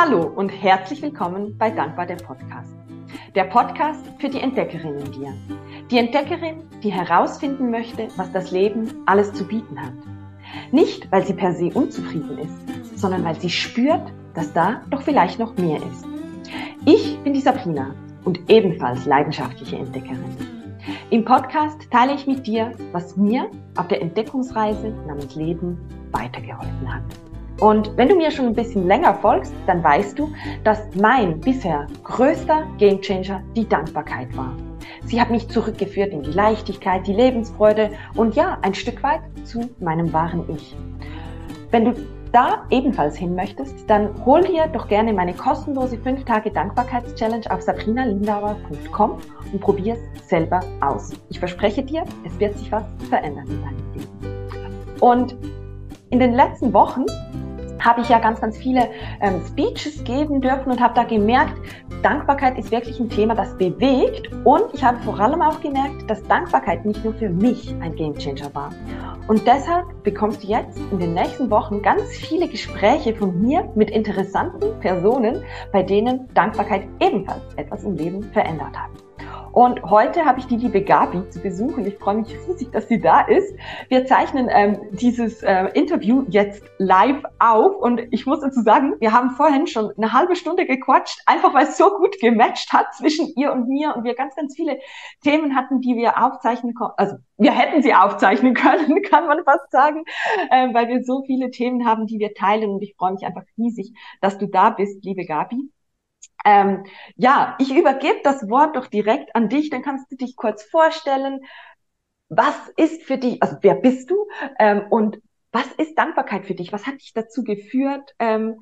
Hallo und herzlich willkommen bei Dankbar der Podcast. Der Podcast für die Entdeckerin in dir. Die Entdeckerin, die herausfinden möchte, was das Leben alles zu bieten hat. Nicht, weil sie per se unzufrieden ist, sondern weil sie spürt, dass da doch vielleicht noch mehr ist. Ich bin die Sabrina und ebenfalls leidenschaftliche Entdeckerin. Im Podcast teile ich mit dir, was mir auf der Entdeckungsreise namens Leben weitergeholfen hat. Und wenn du mir schon ein bisschen länger folgst, dann weißt du, dass mein bisher größter Gamechanger die Dankbarkeit war. Sie hat mich zurückgeführt in die Leichtigkeit, die Lebensfreude und ja, ein Stück weit zu meinem wahren Ich. Wenn du da ebenfalls hin möchtest, dann hol dir doch gerne meine kostenlose 5 Tage Dankbarkeitschallenge auf sabrinalindauer.com und probier es selber aus. Ich verspreche dir, es wird sich was verändern in deinem Leben. Und in den letzten Wochen habe ich ja ganz, ganz viele ähm, Speeches geben dürfen und habe da gemerkt, Dankbarkeit ist wirklich ein Thema, das bewegt. Und ich habe vor allem auch gemerkt, dass Dankbarkeit nicht nur für mich ein Gamechanger war. Und deshalb bekommst du jetzt in den nächsten Wochen ganz viele Gespräche von mir mit interessanten Personen, bei denen Dankbarkeit ebenfalls etwas im Leben verändert hat. Und heute habe ich die liebe Gabi zu Besuch und ich freue mich riesig, dass sie da ist. Wir zeichnen ähm, dieses äh, Interview jetzt live auf und ich muss dazu sagen, wir haben vorhin schon eine halbe Stunde gequatscht, einfach weil es so gut gematcht hat zwischen ihr und mir und wir ganz, ganz viele Themen hatten, die wir aufzeichnen konnten. Also wir hätten sie aufzeichnen können, kann man fast sagen, äh, weil wir so viele Themen haben, die wir teilen und ich freue mich einfach riesig, dass du da bist, liebe Gabi. Ähm, ja, ich übergebe das Wort doch direkt an dich, dann kannst du dich kurz vorstellen. Was ist für dich, also wer bist du ähm, und was ist Dankbarkeit für dich? Was hat dich dazu geführt? Ähm,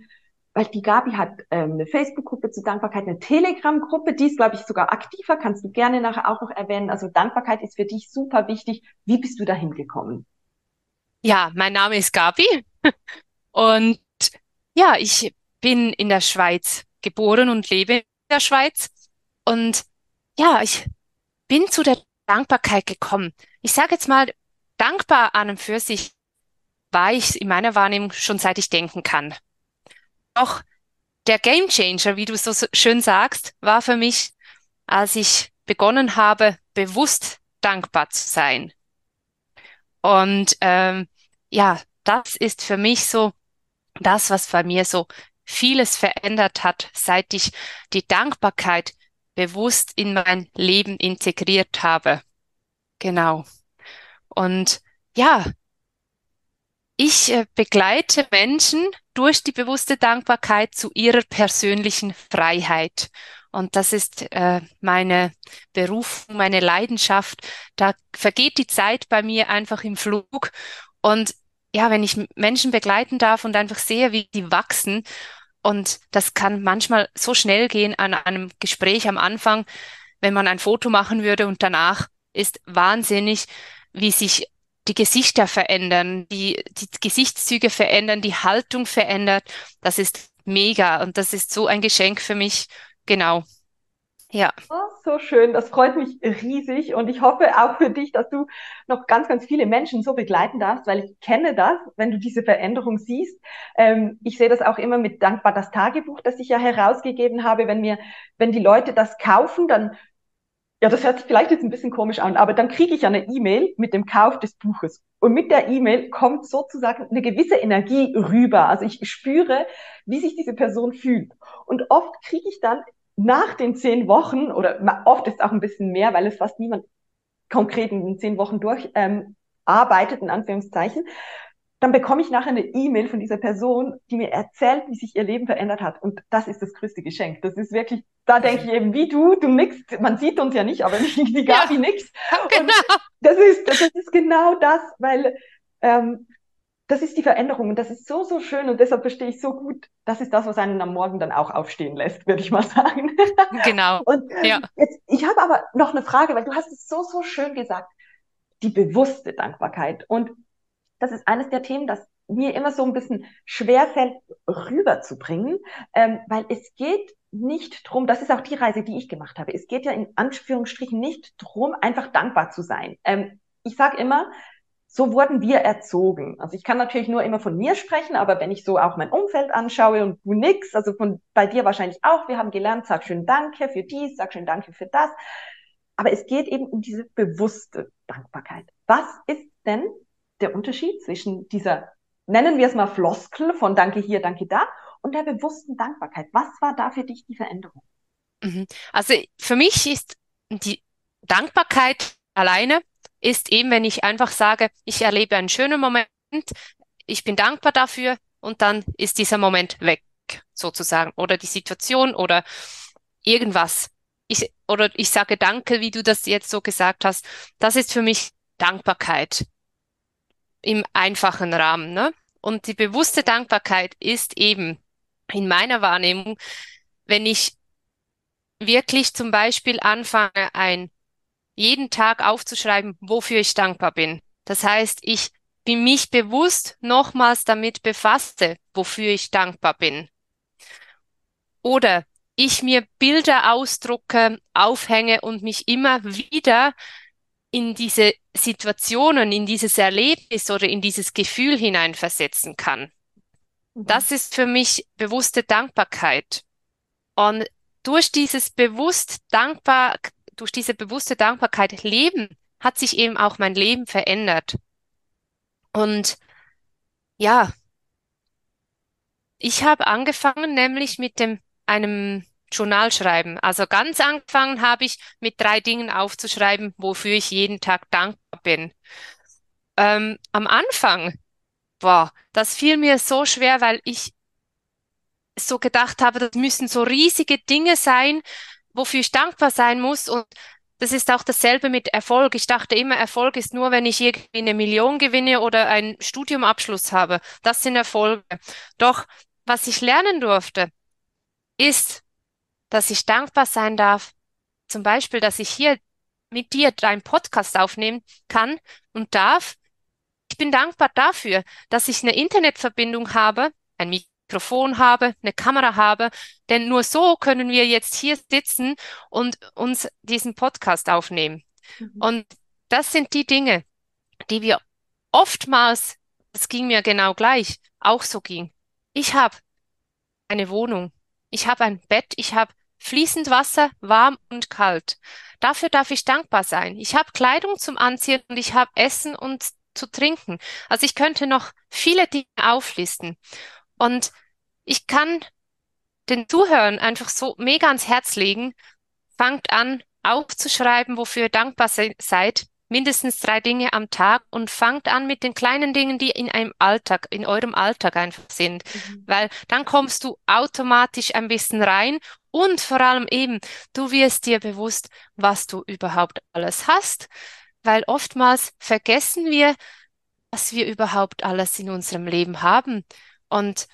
weil die Gabi hat ähm, eine Facebook-Gruppe zu Dankbarkeit, eine Telegram-Gruppe, die ist, glaube ich, sogar aktiver, kannst du gerne nachher auch noch erwähnen. Also Dankbarkeit ist für dich super wichtig. Wie bist du dahin gekommen? Ja, mein Name ist Gabi und ja, ich bin in der Schweiz geboren und lebe in der Schweiz. Und ja, ich bin zu der Dankbarkeit gekommen. Ich sage jetzt mal, dankbar an und für sich war ich in meiner Wahrnehmung schon seit ich denken kann. Doch der Game Changer, wie du so schön sagst, war für mich, als ich begonnen habe, bewusst dankbar zu sein. Und ähm, ja, das ist für mich so das, was bei mir so vieles verändert hat, seit ich die Dankbarkeit bewusst in mein Leben integriert habe. Genau. Und ja, ich äh, begleite Menschen durch die bewusste Dankbarkeit zu ihrer persönlichen Freiheit. Und das ist äh, meine Berufung, meine Leidenschaft. Da vergeht die Zeit bei mir einfach im Flug. Und ja, wenn ich Menschen begleiten darf und einfach sehe, wie die wachsen und das kann manchmal so schnell gehen an einem Gespräch am Anfang, wenn man ein Foto machen würde und danach ist wahnsinnig, wie sich die Gesichter verändern, die, die Gesichtszüge verändern, die Haltung verändert. Das ist mega und das ist so ein Geschenk für mich. Genau. Ja. Oh, so schön, das freut mich riesig und ich hoffe auch für dich, dass du noch ganz, ganz viele Menschen so begleiten darfst, weil ich kenne das, wenn du diese Veränderung siehst. Ähm, ich sehe das auch immer mit dankbar das Tagebuch, das ich ja herausgegeben habe. Wenn mir, wenn die Leute das kaufen, dann ja, das hört sich vielleicht jetzt ein bisschen komisch an, aber dann kriege ich eine E-Mail mit dem Kauf des Buches. Und mit der E-Mail kommt sozusagen eine gewisse Energie rüber. Also ich spüre, wie sich diese Person fühlt. Und oft kriege ich dann nach den zehn Wochen, oder oft ist auch ein bisschen mehr, weil es fast niemand konkret in den zehn Wochen durch ähm, arbeitet, in Anführungszeichen, dann bekomme ich nachher eine E-Mail von dieser Person, die mir erzählt, wie sich ihr Leben verändert hat. Und das ist das größte Geschenk. Das ist wirklich, da denke ich eben, wie du, du nix, man sieht uns ja nicht, aber die Gabi ja, nix. Genau. das ist, das ist genau das, weil ähm, das ist die Veränderung und das ist so, so schön und deshalb verstehe ich so gut, das ist das, was einen am Morgen dann auch aufstehen lässt, würde ich mal sagen. Genau. und ja. jetzt, ich habe aber noch eine Frage, weil du hast es so, so schön gesagt, die bewusste Dankbarkeit. Und das ist eines der Themen, das mir immer so ein bisschen schwerfällt, rüberzubringen, ähm, weil es geht nicht drum, das ist auch die Reise, die ich gemacht habe. Es geht ja in Anführungsstrichen nicht drum, einfach dankbar zu sein. Ähm, ich sage immer, so wurden wir erzogen. Also ich kann natürlich nur immer von mir sprechen, aber wenn ich so auch mein Umfeld anschaue und du nix, also von bei dir wahrscheinlich auch, wir haben gelernt, sag schön Danke für dies, sag schön Danke für das. Aber es geht eben um diese bewusste Dankbarkeit. Was ist denn der Unterschied zwischen dieser, nennen wir es mal Floskel von Danke hier, Danke da und der bewussten Dankbarkeit? Was war da für dich die Veränderung? Mhm. Also für mich ist die Dankbarkeit alleine ist eben, wenn ich einfach sage, ich erlebe einen schönen Moment, ich bin dankbar dafür und dann ist dieser Moment weg, sozusagen, oder die Situation oder irgendwas. Ich, oder ich sage Danke, wie du das jetzt so gesagt hast. Das ist für mich Dankbarkeit im einfachen Rahmen. Ne? Und die bewusste Dankbarkeit ist eben in meiner Wahrnehmung, wenn ich wirklich zum Beispiel anfange, ein jeden Tag aufzuschreiben, wofür ich dankbar bin. Das heißt, ich bin mich bewusst nochmals damit befasse, wofür ich dankbar bin. Oder ich mir Bilder ausdrucke, aufhänge und mich immer wieder in diese Situationen, in dieses Erlebnis oder in dieses Gefühl hineinversetzen kann. Mhm. Das ist für mich bewusste Dankbarkeit. Und durch dieses bewusst dankbar, durch diese bewusste Dankbarkeit leben, hat sich eben auch mein Leben verändert. Und ja, ich habe angefangen nämlich mit dem einem Journal schreiben. Also ganz angefangen habe ich mit drei Dingen aufzuschreiben, wofür ich jeden Tag dankbar bin. Ähm, am Anfang, boah, das fiel mir so schwer, weil ich so gedacht habe, das müssen so riesige Dinge sein, wofür ich dankbar sein muss. Und das ist auch dasselbe mit Erfolg. Ich dachte immer, Erfolg ist nur, wenn ich irgendwie eine Million gewinne oder einen Studiumabschluss habe. Das sind Erfolge. Doch was ich lernen durfte, ist, dass ich dankbar sein darf. Zum Beispiel, dass ich hier mit dir deinen Podcast aufnehmen kann und darf. Ich bin dankbar dafür, dass ich eine Internetverbindung habe, ein Mikrofon habe, eine Kamera habe, denn nur so können wir jetzt hier sitzen und uns diesen Podcast aufnehmen. Mhm. Und das sind die Dinge, die wir oftmals, das ging mir genau gleich, auch so ging. Ich habe eine Wohnung, ich habe ein Bett, ich habe fließend Wasser, warm und kalt. Dafür darf ich dankbar sein. Ich habe Kleidung zum Anziehen und ich habe Essen und zu trinken. Also ich könnte noch viele Dinge auflisten. Und ich kann den Zuhörern einfach so mega ans Herz legen, fangt an aufzuschreiben, wofür ihr dankbar seid, mindestens drei Dinge am Tag und fangt an mit den kleinen Dingen, die in einem Alltag, in eurem Alltag einfach sind, mhm. weil dann kommst du automatisch ein bisschen rein und vor allem eben, du wirst dir bewusst, was du überhaupt alles hast, weil oftmals vergessen wir, was wir überhaupt alles in unserem Leben haben und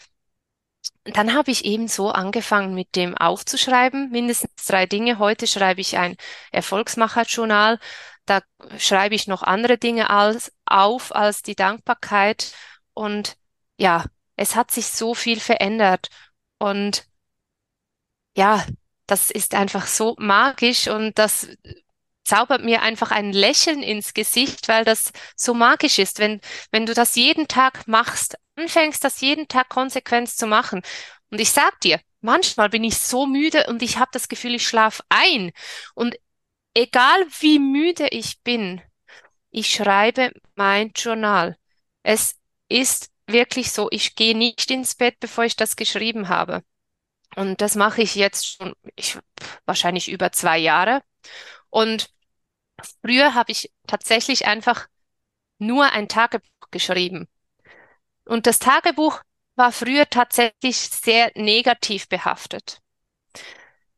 dann habe ich eben so angefangen mit dem aufzuschreiben, mindestens drei Dinge. Heute schreibe ich ein Erfolgsmacherjournal. Da schreibe ich noch andere Dinge als, auf als die Dankbarkeit. Und ja, es hat sich so viel verändert. Und ja, das ist einfach so magisch und das zaubert mir einfach ein Lächeln ins Gesicht, weil das so magisch ist, wenn, wenn du das jeden Tag machst, anfängst, das jeden Tag konsequent zu machen. Und ich sag dir, manchmal bin ich so müde und ich habe das Gefühl, ich schlafe ein. Und egal wie müde ich bin, ich schreibe mein Journal. Es ist wirklich so, ich gehe nicht ins Bett, bevor ich das geschrieben habe. Und das mache ich jetzt schon ich, wahrscheinlich über zwei Jahre. Und früher habe ich tatsächlich einfach nur ein Tagebuch geschrieben. Und das Tagebuch war früher tatsächlich sehr negativ behaftet.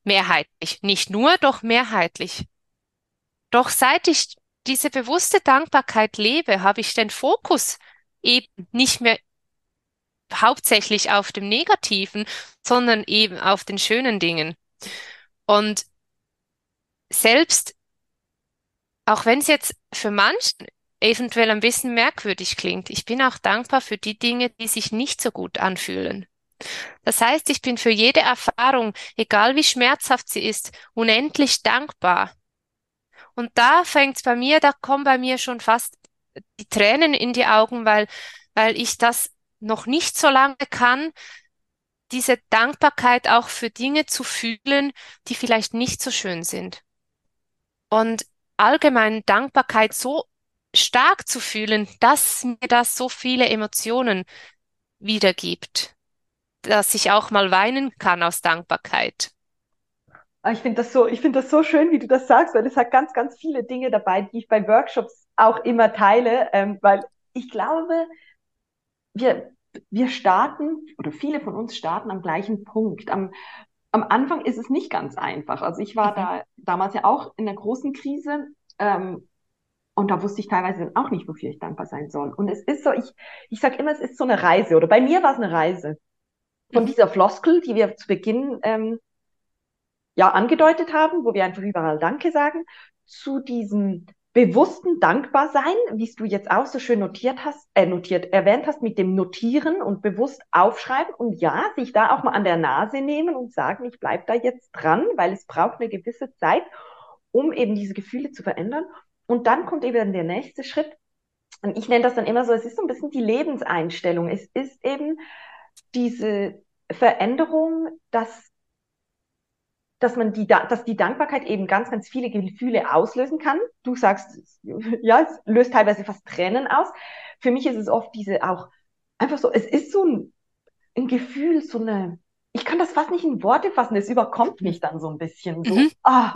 Mehrheitlich. Nicht nur, doch mehrheitlich. Doch seit ich diese bewusste Dankbarkeit lebe, habe ich den Fokus eben nicht mehr hauptsächlich auf dem Negativen, sondern eben auf den schönen Dingen. Und selbst, auch wenn es jetzt für manchen eventuell ein bisschen merkwürdig klingt, ich bin auch dankbar für die Dinge, die sich nicht so gut anfühlen. Das heißt, ich bin für jede Erfahrung, egal wie schmerzhaft sie ist, unendlich dankbar. Und da fängt es bei mir, da kommen bei mir schon fast die Tränen in die Augen, weil, weil ich das noch nicht so lange kann, diese Dankbarkeit auch für Dinge zu fühlen, die vielleicht nicht so schön sind. Und allgemein Dankbarkeit so stark zu fühlen, dass mir das so viele Emotionen wiedergibt, dass ich auch mal weinen kann aus Dankbarkeit. Ah, ich finde das so, ich das so schön, wie du das sagst, weil es hat ganz, ganz viele Dinge dabei, die ich bei Workshops auch immer teile, ähm, weil ich glaube, wir, wir starten, oder viele von uns starten am gleichen Punkt. Am, am Anfang ist es nicht ganz einfach. Also ich war mhm. da damals ja auch in der großen Krise ähm, und da wusste ich teilweise auch nicht, wofür ich dankbar sein soll. Und es ist so, ich, ich sage immer, es ist so eine Reise. Oder bei mir war es eine Reise. Von mhm. dieser Floskel, die wir zu Beginn ähm, ja angedeutet haben, wo wir einfach überall Danke sagen, zu diesem bewussten Dankbarsein, wie es du jetzt auch so schön notiert hast, äh, notiert, erwähnt hast, mit dem Notieren und bewusst aufschreiben und ja, sich da auch mal an der Nase nehmen und sagen, ich bleib da jetzt dran, weil es braucht eine gewisse Zeit, um eben diese Gefühle zu verändern. Und dann kommt eben der nächste Schritt. Und ich nenne das dann immer so, es ist so ein bisschen die Lebenseinstellung. Es ist eben diese Veränderung, dass dass man die, dass die Dankbarkeit eben ganz, ganz viele Gefühle auslösen kann. Du sagst, ja, es löst teilweise fast Tränen aus. Für mich ist es oft diese auch einfach so, es ist so ein, ein Gefühl, so eine, ich kann das fast nicht in Worte fassen, es überkommt mich dann so ein bisschen. So, mhm. ah,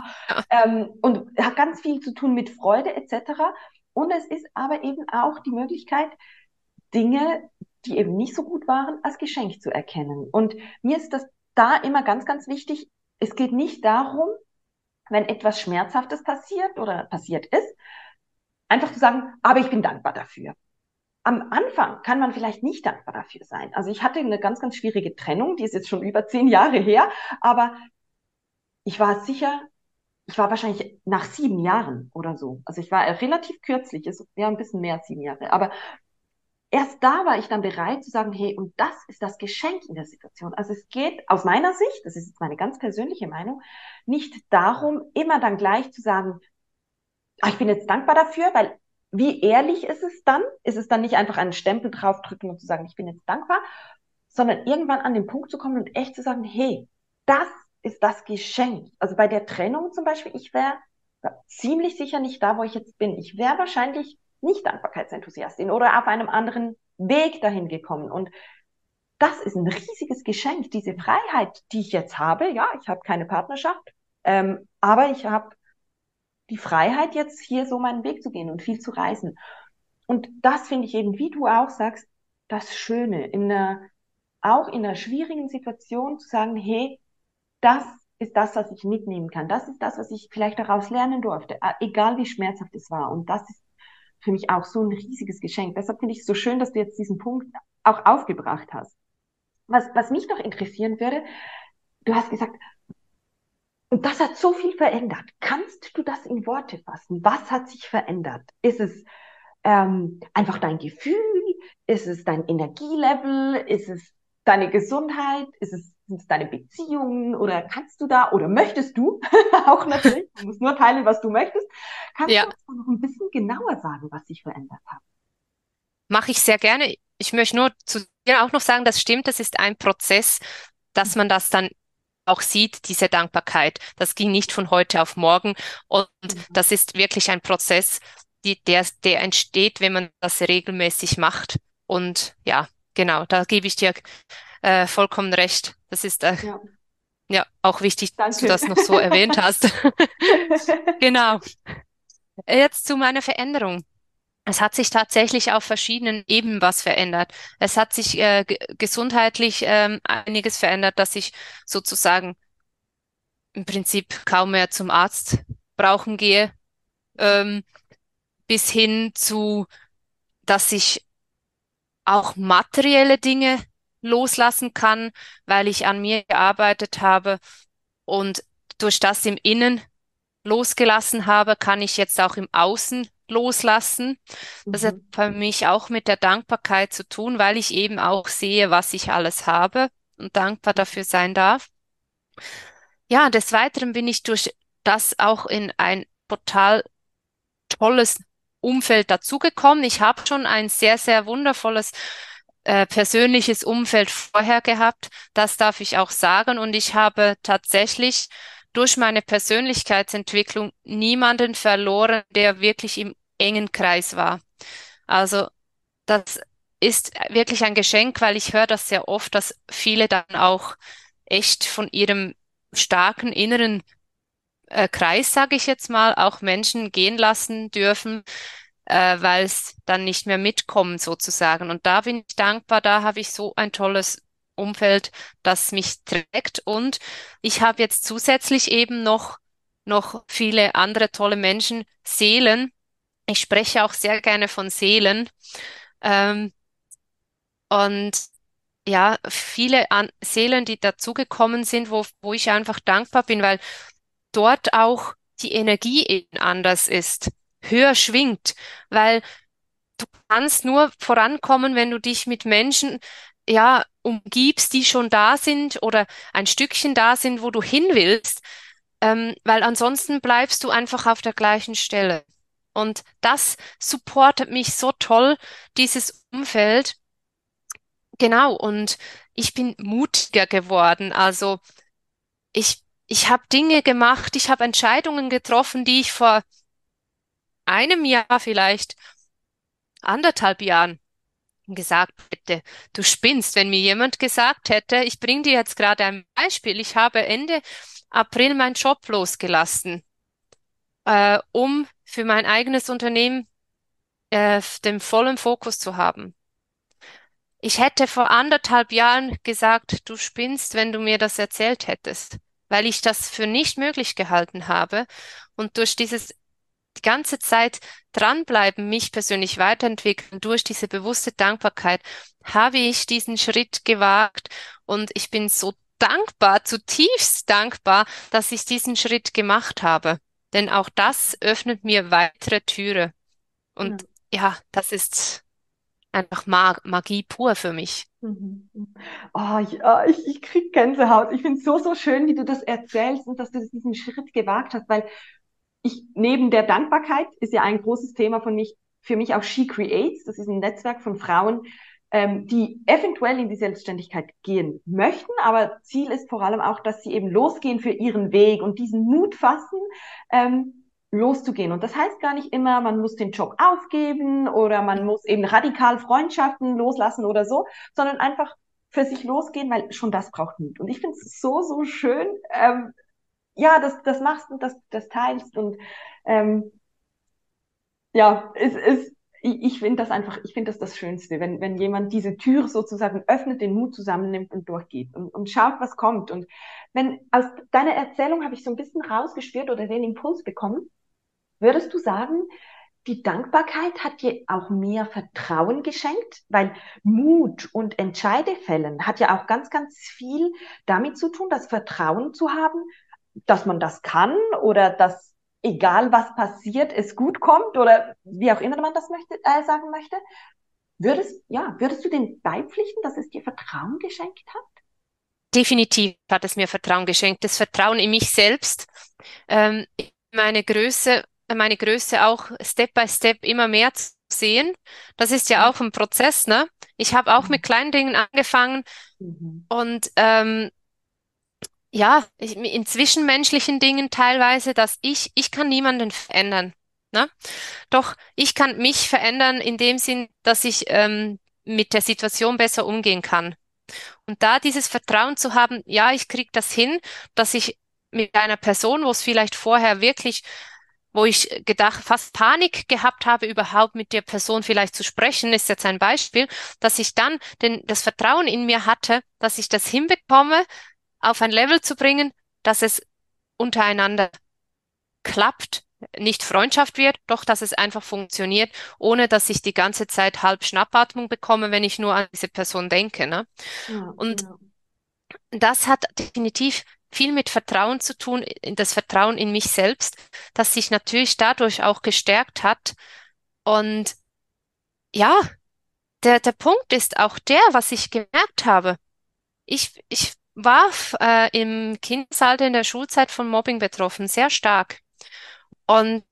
ähm, und hat ganz viel zu tun mit Freude etc. Und es ist aber eben auch die Möglichkeit, Dinge, die eben nicht so gut waren, als Geschenk zu erkennen. Und mir ist das da immer ganz, ganz wichtig, es geht nicht darum, wenn etwas Schmerzhaftes passiert oder passiert ist, einfach zu sagen, aber ich bin dankbar dafür. Am Anfang kann man vielleicht nicht dankbar dafür sein. Also ich hatte eine ganz, ganz schwierige Trennung, die ist jetzt schon über zehn Jahre her, aber ich war sicher, ich war wahrscheinlich nach sieben Jahren oder so. Also ich war relativ kürzlich, ist ja ein bisschen mehr als sieben Jahre, aber erst da war ich dann bereit zu sagen, hey, und das ist das Geschenk in der Situation. Also es geht aus meiner Sicht, das ist jetzt meine ganz persönliche Meinung, nicht darum, immer dann gleich zu sagen, ah, ich bin jetzt dankbar dafür, weil wie ehrlich ist es dann? Ist es dann nicht einfach einen Stempel draufdrücken und zu sagen, ich bin jetzt dankbar, sondern irgendwann an den Punkt zu kommen und echt zu sagen, hey, das ist das Geschenk. Also bei der Trennung zum Beispiel, ich wäre ziemlich sicher nicht da, wo ich jetzt bin. Ich wäre wahrscheinlich nicht Dankbarkeitsenthusiastin oder auf einem anderen Weg dahin gekommen. Und das ist ein riesiges Geschenk, diese Freiheit, die ich jetzt habe. Ja, ich habe keine Partnerschaft, ähm, aber ich habe die Freiheit, jetzt hier so meinen Weg zu gehen und viel zu reisen. Und das finde ich eben, wie du auch sagst, das Schöne, in einer, auch in einer schwierigen Situation zu sagen, hey, das ist das, was ich mitnehmen kann. Das ist das, was ich vielleicht daraus lernen durfte, egal wie schmerzhaft es war. Und das ist für mich auch so ein riesiges Geschenk. Deshalb finde ich es so schön, dass du jetzt diesen Punkt auch aufgebracht hast. Was, was mich noch interessieren würde, du hast gesagt, und das hat so viel verändert. Kannst du das in Worte fassen? Was hat sich verändert? Ist es ähm, einfach dein Gefühl? Ist es dein Energielevel? Ist es deine Gesundheit? Ist es sind es deine Beziehungen oder kannst du da oder möchtest du auch natürlich, du musst nur teilen, was du möchtest, kannst ja. du noch ein bisschen genauer sagen, was sich verändert hat? Mache ich sehr gerne. Ich möchte nur zu dir auch noch sagen, das stimmt, das ist ein Prozess, dass man das dann auch sieht, diese Dankbarkeit. Das ging nicht von heute auf morgen und mhm. das ist wirklich ein Prozess, die, der, der entsteht, wenn man das regelmäßig macht. Und ja, genau, da gebe ich dir äh, vollkommen recht. Das ist äh, ja. ja auch wichtig, Danke. dass du das noch so erwähnt hast. genau. Jetzt zu meiner Veränderung. Es hat sich tatsächlich auf verschiedenen Ebenen was verändert. Es hat sich äh, gesundheitlich ähm, einiges verändert, dass ich sozusagen im Prinzip kaum mehr zum Arzt brauchen gehe, ähm, bis hin zu, dass ich auch materielle Dinge loslassen kann, weil ich an mir gearbeitet habe und durch das im Innen losgelassen habe, kann ich jetzt auch im Außen loslassen. Das hat mhm. für mich auch mit der Dankbarkeit zu tun, weil ich eben auch sehe, was ich alles habe und dankbar dafür sein darf. Ja, des Weiteren bin ich durch das auch in ein total tolles Umfeld dazugekommen. Ich habe schon ein sehr, sehr wundervolles äh, persönliches Umfeld vorher gehabt. Das darf ich auch sagen. Und ich habe tatsächlich durch meine Persönlichkeitsentwicklung niemanden verloren, der wirklich im engen Kreis war. Also das ist wirklich ein Geschenk, weil ich höre das sehr oft, dass viele dann auch echt von ihrem starken inneren äh, Kreis, sage ich jetzt mal, auch Menschen gehen lassen dürfen, äh, weil es dann nicht mehr mitkommen sozusagen. Und da bin ich dankbar, da habe ich so ein tolles Umfeld, das mich trägt. Und ich habe jetzt zusätzlich eben noch, noch viele andere tolle Menschen, Seelen. Ich spreche auch sehr gerne von Seelen. Ähm, und ja, viele An Seelen, die dazugekommen sind, wo, wo ich einfach dankbar bin, weil dort auch die Energie eben anders ist, höher schwingt, weil du kannst nur vorankommen, wenn du dich mit Menschen, ja, umgibst, die schon da sind oder ein Stückchen da sind, wo du hin willst, ähm, weil ansonsten bleibst du einfach auf der gleichen Stelle. Und das supportet mich so toll, dieses Umfeld. Genau, und ich bin mutiger geworden. Also ich, ich habe Dinge gemacht, ich habe Entscheidungen getroffen, die ich vor einem Jahr vielleicht, anderthalb Jahren gesagt hätte, du spinnst, wenn mir jemand gesagt hätte, ich bringe dir jetzt gerade ein Beispiel, ich habe Ende April meinen Job losgelassen, äh, um für mein eigenes Unternehmen äh, den vollen Fokus zu haben. Ich hätte vor anderthalb Jahren gesagt, du spinnst, wenn du mir das erzählt hättest, weil ich das für nicht möglich gehalten habe. Und durch dieses die ganze Zeit dranbleiben, mich persönlich weiterentwickeln, durch diese bewusste Dankbarkeit, habe ich diesen Schritt gewagt und ich bin so dankbar, zutiefst dankbar, dass ich diesen Schritt gemacht habe. Denn auch das öffnet mir weitere Türe. Und ja, ja das ist einfach Mag Magie pur für mich. Mhm. Oh, ich, oh, ich, ich krieg Gänsehaut. Ich finde es so, so schön, wie du das erzählst und dass du diesen Schritt gewagt hast, weil ich, neben der Dankbarkeit ist ja ein großes Thema von mich, für mich auch She Creates. Das ist ein Netzwerk von Frauen, ähm, die eventuell in die Selbstständigkeit gehen möchten, aber Ziel ist vor allem auch, dass sie eben losgehen für ihren Weg und diesen Mut fassen, ähm, loszugehen. Und das heißt gar nicht immer, man muss den Job aufgeben oder man muss eben radikal Freundschaften loslassen oder so, sondern einfach für sich losgehen, weil schon das braucht Mut. Und ich finde es so, so schön, ähm, ja, das, das machst und das, das teilst und ähm, ja, es ist, ich, ich finde das einfach, ich finde das das Schönste, wenn, wenn jemand diese Tür sozusagen öffnet, den Mut zusammennimmt und durchgeht und, und schaut, was kommt. Und wenn aus deiner Erzählung habe ich so ein bisschen rausgespürt oder den Impuls bekommen, Würdest du sagen, die Dankbarkeit hat dir auch mehr Vertrauen geschenkt, weil Mut und Entscheidefällen hat ja auch ganz, ganz viel damit zu tun, das Vertrauen zu haben, dass man das kann oder dass egal was passiert, es gut kommt oder wie auch immer man das möchte, äh, sagen möchte. Würdest, ja, würdest du dem beipflichten, dass es dir Vertrauen geschenkt hat? Definitiv hat es mir Vertrauen geschenkt. Das Vertrauen in mich selbst, ähm, meine Größe meine Größe auch Step by Step immer mehr zu sehen. Das ist ja mhm. auch ein Prozess, ne? Ich habe auch mit mhm. kleinen Dingen angefangen mhm. und ähm, ja, in zwischenmenschlichen Dingen teilweise, dass ich, ich kann niemanden verändern. Ne? Doch ich kann mich verändern in dem Sinn, dass ich ähm, mit der Situation besser umgehen kann. Und da dieses Vertrauen zu haben, ja, ich krieg das hin, dass ich mit einer Person, wo es vielleicht vorher wirklich wo ich gedacht, fast Panik gehabt habe, überhaupt mit der Person vielleicht zu sprechen, ist jetzt ein Beispiel, dass ich dann den, das Vertrauen in mir hatte, dass ich das hinbekomme, auf ein Level zu bringen, dass es untereinander klappt, nicht Freundschaft wird, doch dass es einfach funktioniert, ohne dass ich die ganze Zeit halb Schnappatmung bekomme, wenn ich nur an diese Person denke. Ne? Ja, Und ja. das hat definitiv viel mit Vertrauen zu tun, das Vertrauen in mich selbst, das sich natürlich dadurch auch gestärkt hat. Und ja, der, der Punkt ist auch der, was ich gemerkt habe. Ich, ich war äh, im Kindesalter in der Schulzeit von Mobbing betroffen, sehr stark. Und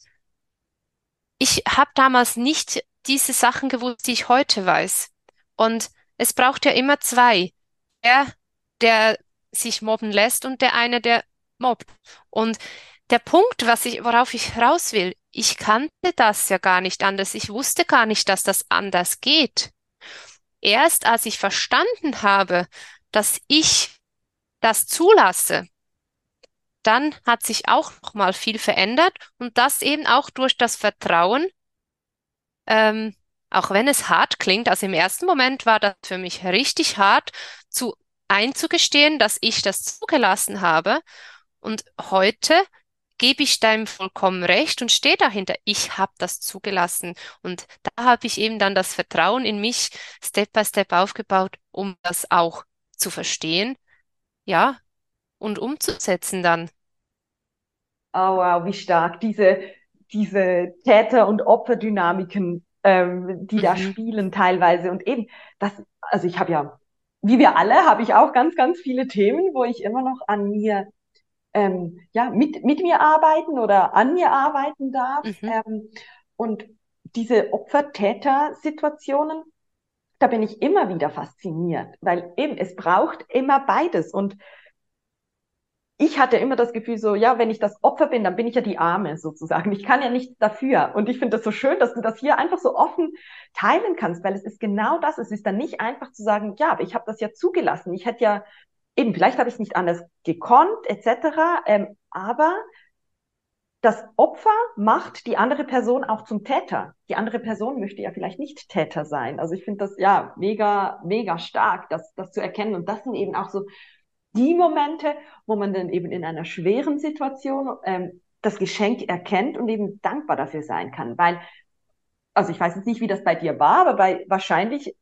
ich habe damals nicht diese Sachen gewusst, die ich heute weiß. Und es braucht ja immer zwei. Der, der sich mobben lässt und der eine, der mobbt. Und der Punkt, was ich, worauf ich raus will, ich kannte das ja gar nicht anders. Ich wusste gar nicht, dass das anders geht. Erst als ich verstanden habe, dass ich das zulasse, dann hat sich auch noch mal viel verändert und das eben auch durch das Vertrauen, ähm, auch wenn es hart klingt. Also im ersten Moment war das für mich richtig hart, zu einzugestehen, dass ich das zugelassen habe. Und heute gebe ich deinem vollkommen recht und stehe dahinter. Ich habe das zugelassen. Und da habe ich eben dann das Vertrauen in mich Step by Step aufgebaut, um das auch zu verstehen, ja, und umzusetzen dann. Oh wow, wie stark diese, diese Täter- und Opferdynamiken, ähm, die mhm. da spielen teilweise. Und eben, das, also ich habe ja, wie wir alle, habe ich auch ganz, ganz viele Themen, wo ich immer noch an mir ähm, ja, mit, mit mir arbeiten oder an mir arbeiten darf. Mhm. Ähm, und diese Opfer-Täter-Situationen, da bin ich immer wieder fasziniert, weil eben es braucht immer beides. Und ich hatte immer das Gefühl so, ja, wenn ich das Opfer bin, dann bin ich ja die Arme sozusagen. Ich kann ja nichts dafür. Und ich finde das so schön, dass du das hier einfach so offen teilen kannst, weil es ist genau das. Es ist dann nicht einfach zu sagen, ja, aber ich habe das ja zugelassen. Ich hätte ja eben, vielleicht habe ich es nicht anders gekonnt, etc. Ähm, aber das Opfer macht die andere Person auch zum Täter. Die andere Person möchte ja vielleicht nicht Täter sein. Also ich finde das ja mega, mega stark, das, das zu erkennen. Und das sind eben auch so die Momente, wo man dann eben in einer schweren Situation ähm, das Geschenk erkennt und eben dankbar dafür sein kann. Weil, also ich weiß jetzt nicht, wie das bei dir war, aber bei wahrscheinlich,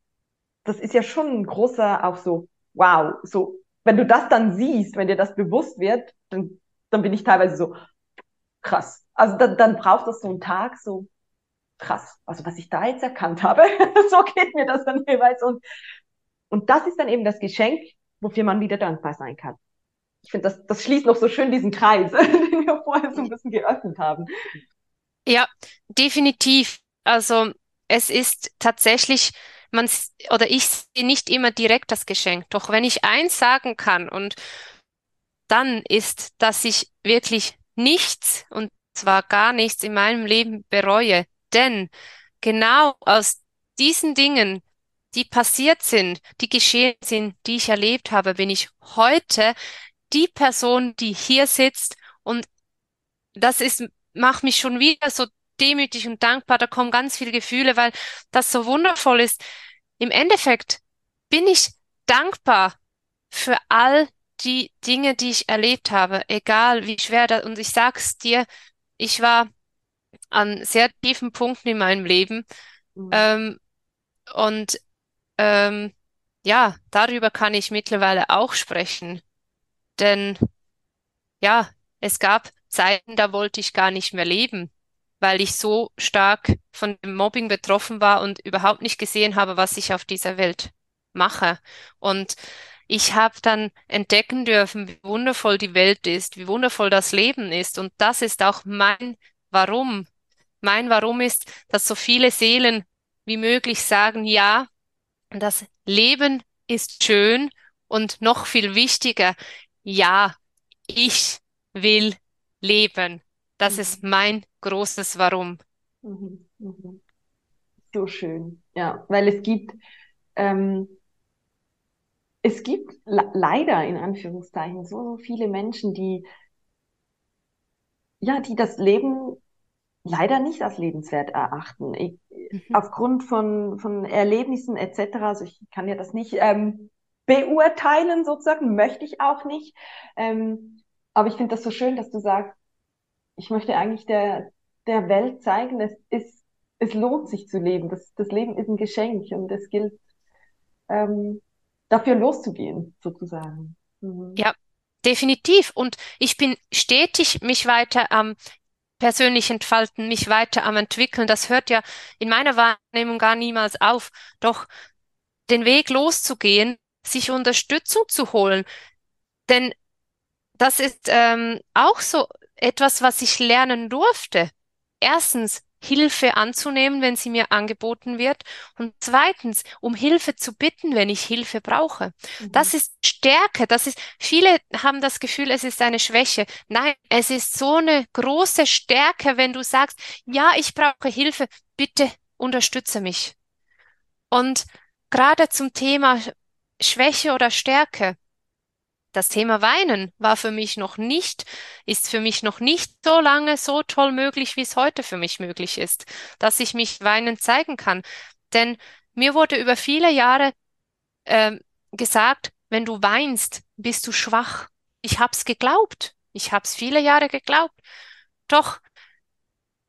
das ist ja schon ein großer, auch so, wow, so wenn du das dann siehst, wenn dir das bewusst wird, dann, dann bin ich teilweise so krass. Also dann, dann braucht das so einen Tag so krass. Also was ich da jetzt erkannt habe, so geht mir das dann jeweils. Und, und das ist dann eben das Geschenk, wofür man wieder dankbar sein kann. Ich finde, das, das schließt noch so schön diesen Kreis, den wir vorher so ein bisschen geöffnet haben. Ja, definitiv. Also es ist tatsächlich man oder ich sehe nicht immer direkt das Geschenk. Doch wenn ich eins sagen kann und dann ist, dass ich wirklich nichts und zwar gar nichts in meinem Leben bereue. Denn genau aus diesen Dingen, die passiert sind, die geschehen sind, die ich erlebt habe, bin ich heute die Person, die hier sitzt und das ist, macht mich schon wieder so demütig und dankbar. Da kommen ganz viele Gefühle, weil das so wundervoll ist im Endeffekt bin ich dankbar für all die Dinge, die ich erlebt habe, egal wie schwer das, und ich sag's dir, ich war an sehr tiefen Punkten in meinem Leben, mhm. ähm, und ähm, ja, darüber kann ich mittlerweile auch sprechen, denn ja, es gab Zeiten, da wollte ich gar nicht mehr leben weil ich so stark von dem Mobbing betroffen war und überhaupt nicht gesehen habe, was ich auf dieser Welt mache. Und ich habe dann entdecken dürfen, wie wundervoll die Welt ist, wie wundervoll das Leben ist. Und das ist auch mein Warum. Mein Warum ist, dass so viele Seelen wie möglich sagen, ja, das Leben ist schön und noch viel wichtiger, ja, ich will leben. Das mhm. ist mein großes Warum. Mhm. Mhm. So schön, ja, weil es gibt, ähm, es gibt leider in Anführungszeichen so, so viele Menschen, die, ja, die das Leben leider nicht als lebenswert erachten. Ich, mhm. Aufgrund von, von Erlebnissen etc. Also ich kann ja das nicht ähm, beurteilen sozusagen, möchte ich auch nicht. Ähm, aber ich finde das so schön, dass du sagst, ich möchte eigentlich der, der Welt zeigen, es ist, es lohnt sich zu leben. Das, das Leben ist ein Geschenk und es gilt, ähm, dafür loszugehen, sozusagen. Mhm. Ja, definitiv. Und ich bin stetig mich weiter am persönlich entfalten, mich weiter am entwickeln. Das hört ja in meiner Wahrnehmung gar niemals auf. Doch den Weg loszugehen, sich Unterstützung zu holen, denn das ist ähm, auch so etwas, was ich lernen durfte. Erstens Hilfe anzunehmen, wenn sie mir angeboten wird. Und zweitens, um Hilfe zu bitten, wenn ich Hilfe brauche. Mhm. Das ist Stärke. Das ist, viele haben das Gefühl, es ist eine Schwäche. Nein, es ist so eine große Stärke, wenn du sagst, ja, ich brauche Hilfe, bitte unterstütze mich. Und gerade zum Thema Schwäche oder Stärke, das Thema Weinen war für mich noch nicht, ist für mich noch nicht so lange so toll möglich, wie es heute für mich möglich ist, dass ich mich weinend zeigen kann. Denn mir wurde über viele Jahre äh, gesagt, wenn du weinst, bist du schwach. Ich hab's geglaubt. Ich hab's viele Jahre geglaubt. Doch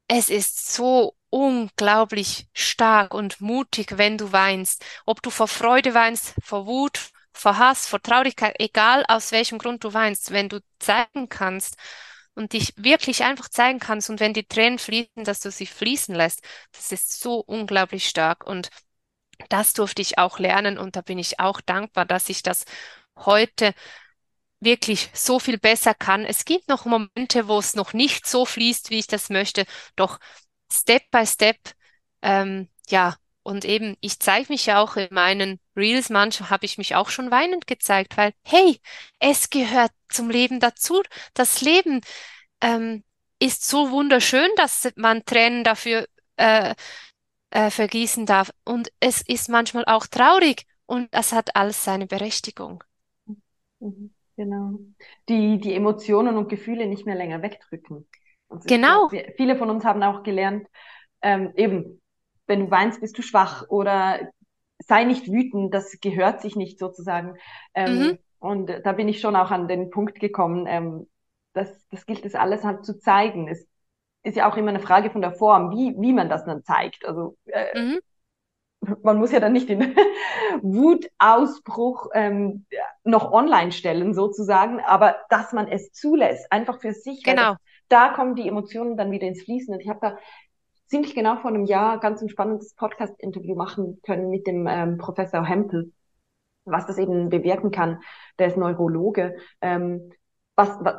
es ist so unglaublich stark und mutig, wenn du weinst. Ob du vor Freude weinst, vor Wut, vor Hass, vor Traurigkeit, egal aus welchem Grund du weinst, wenn du zeigen kannst und dich wirklich einfach zeigen kannst und wenn die Tränen fließen, dass du sie fließen lässt, das ist so unglaublich stark und das durfte ich auch lernen und da bin ich auch dankbar, dass ich das heute wirklich so viel besser kann. Es gibt noch Momente, wo es noch nicht so fließt, wie ich das möchte, doch Step by Step, ähm, ja, und eben, ich zeige mich ja auch in meinen Reels, manchmal habe ich mich auch schon weinend gezeigt, weil, hey, es gehört zum Leben dazu. Das Leben ähm, ist so wunderschön, dass man Tränen dafür äh, äh, vergießen darf. Und es ist manchmal auch traurig und es hat alles seine Berechtigung. Mhm, genau. Die, die Emotionen und Gefühle nicht mehr länger wegdrücken. genau. Glaube, viele von uns haben auch gelernt, ähm, eben wenn du weinst, bist du schwach oder sei nicht wütend, das gehört sich nicht sozusagen. Ähm, mhm. Und da bin ich schon auch an den Punkt gekommen, ähm, das, das gilt es alles halt zu zeigen. Es ist ja auch immer eine Frage von der Form, wie, wie man das dann zeigt. Also äh, mhm. man muss ja dann nicht den Wutausbruch ähm, noch online stellen sozusagen, aber dass man es zulässt, einfach für sich. Genau. Das, da kommen die Emotionen dann wieder ins Fließen. Und ich habe da ziemlich genau vor einem Jahr ganz ein spannendes Podcast-Interview machen können mit dem ähm, Professor Hempel, was das eben bewirken kann. Der ist Neurologe. Ähm, was, was,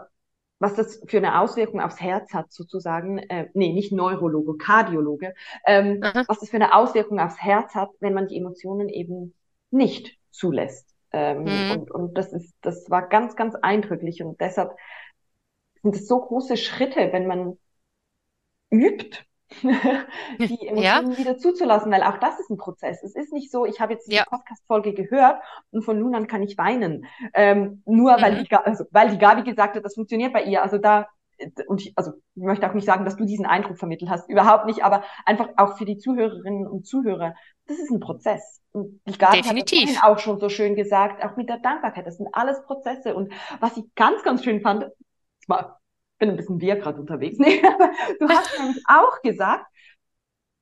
was das für eine Auswirkung aufs Herz hat, sozusagen, äh, nee, nicht Neurologe, Kardiologe, ähm, was das für eine Auswirkung aufs Herz hat, wenn man die Emotionen eben nicht zulässt. Ähm, mhm. und, und das ist, das war ganz, ganz eindrücklich und deshalb sind es so große Schritte, wenn man übt, die Emotionen ja. wieder zuzulassen, weil auch das ist ein Prozess. Es ist nicht so, ich habe jetzt die ja. Podcast-Folge gehört und von nun an kann ich weinen. Ähm, nur mhm. weil, die, also, weil die Gabi gesagt hat, das funktioniert bei ihr. Also da, und ich, also ich möchte auch nicht sagen, dass du diesen Eindruck vermittelt hast, überhaupt nicht, aber einfach auch für die Zuhörerinnen und Zuhörer, das ist ein Prozess. Und die Gabi Definitiv. hat auch schon so schön gesagt, auch mit der Dankbarkeit, das sind alles Prozesse. Und was ich ganz, ganz schön fand, mal bin ein bisschen wir gerade unterwegs. Nee, aber du hast nämlich auch gesagt,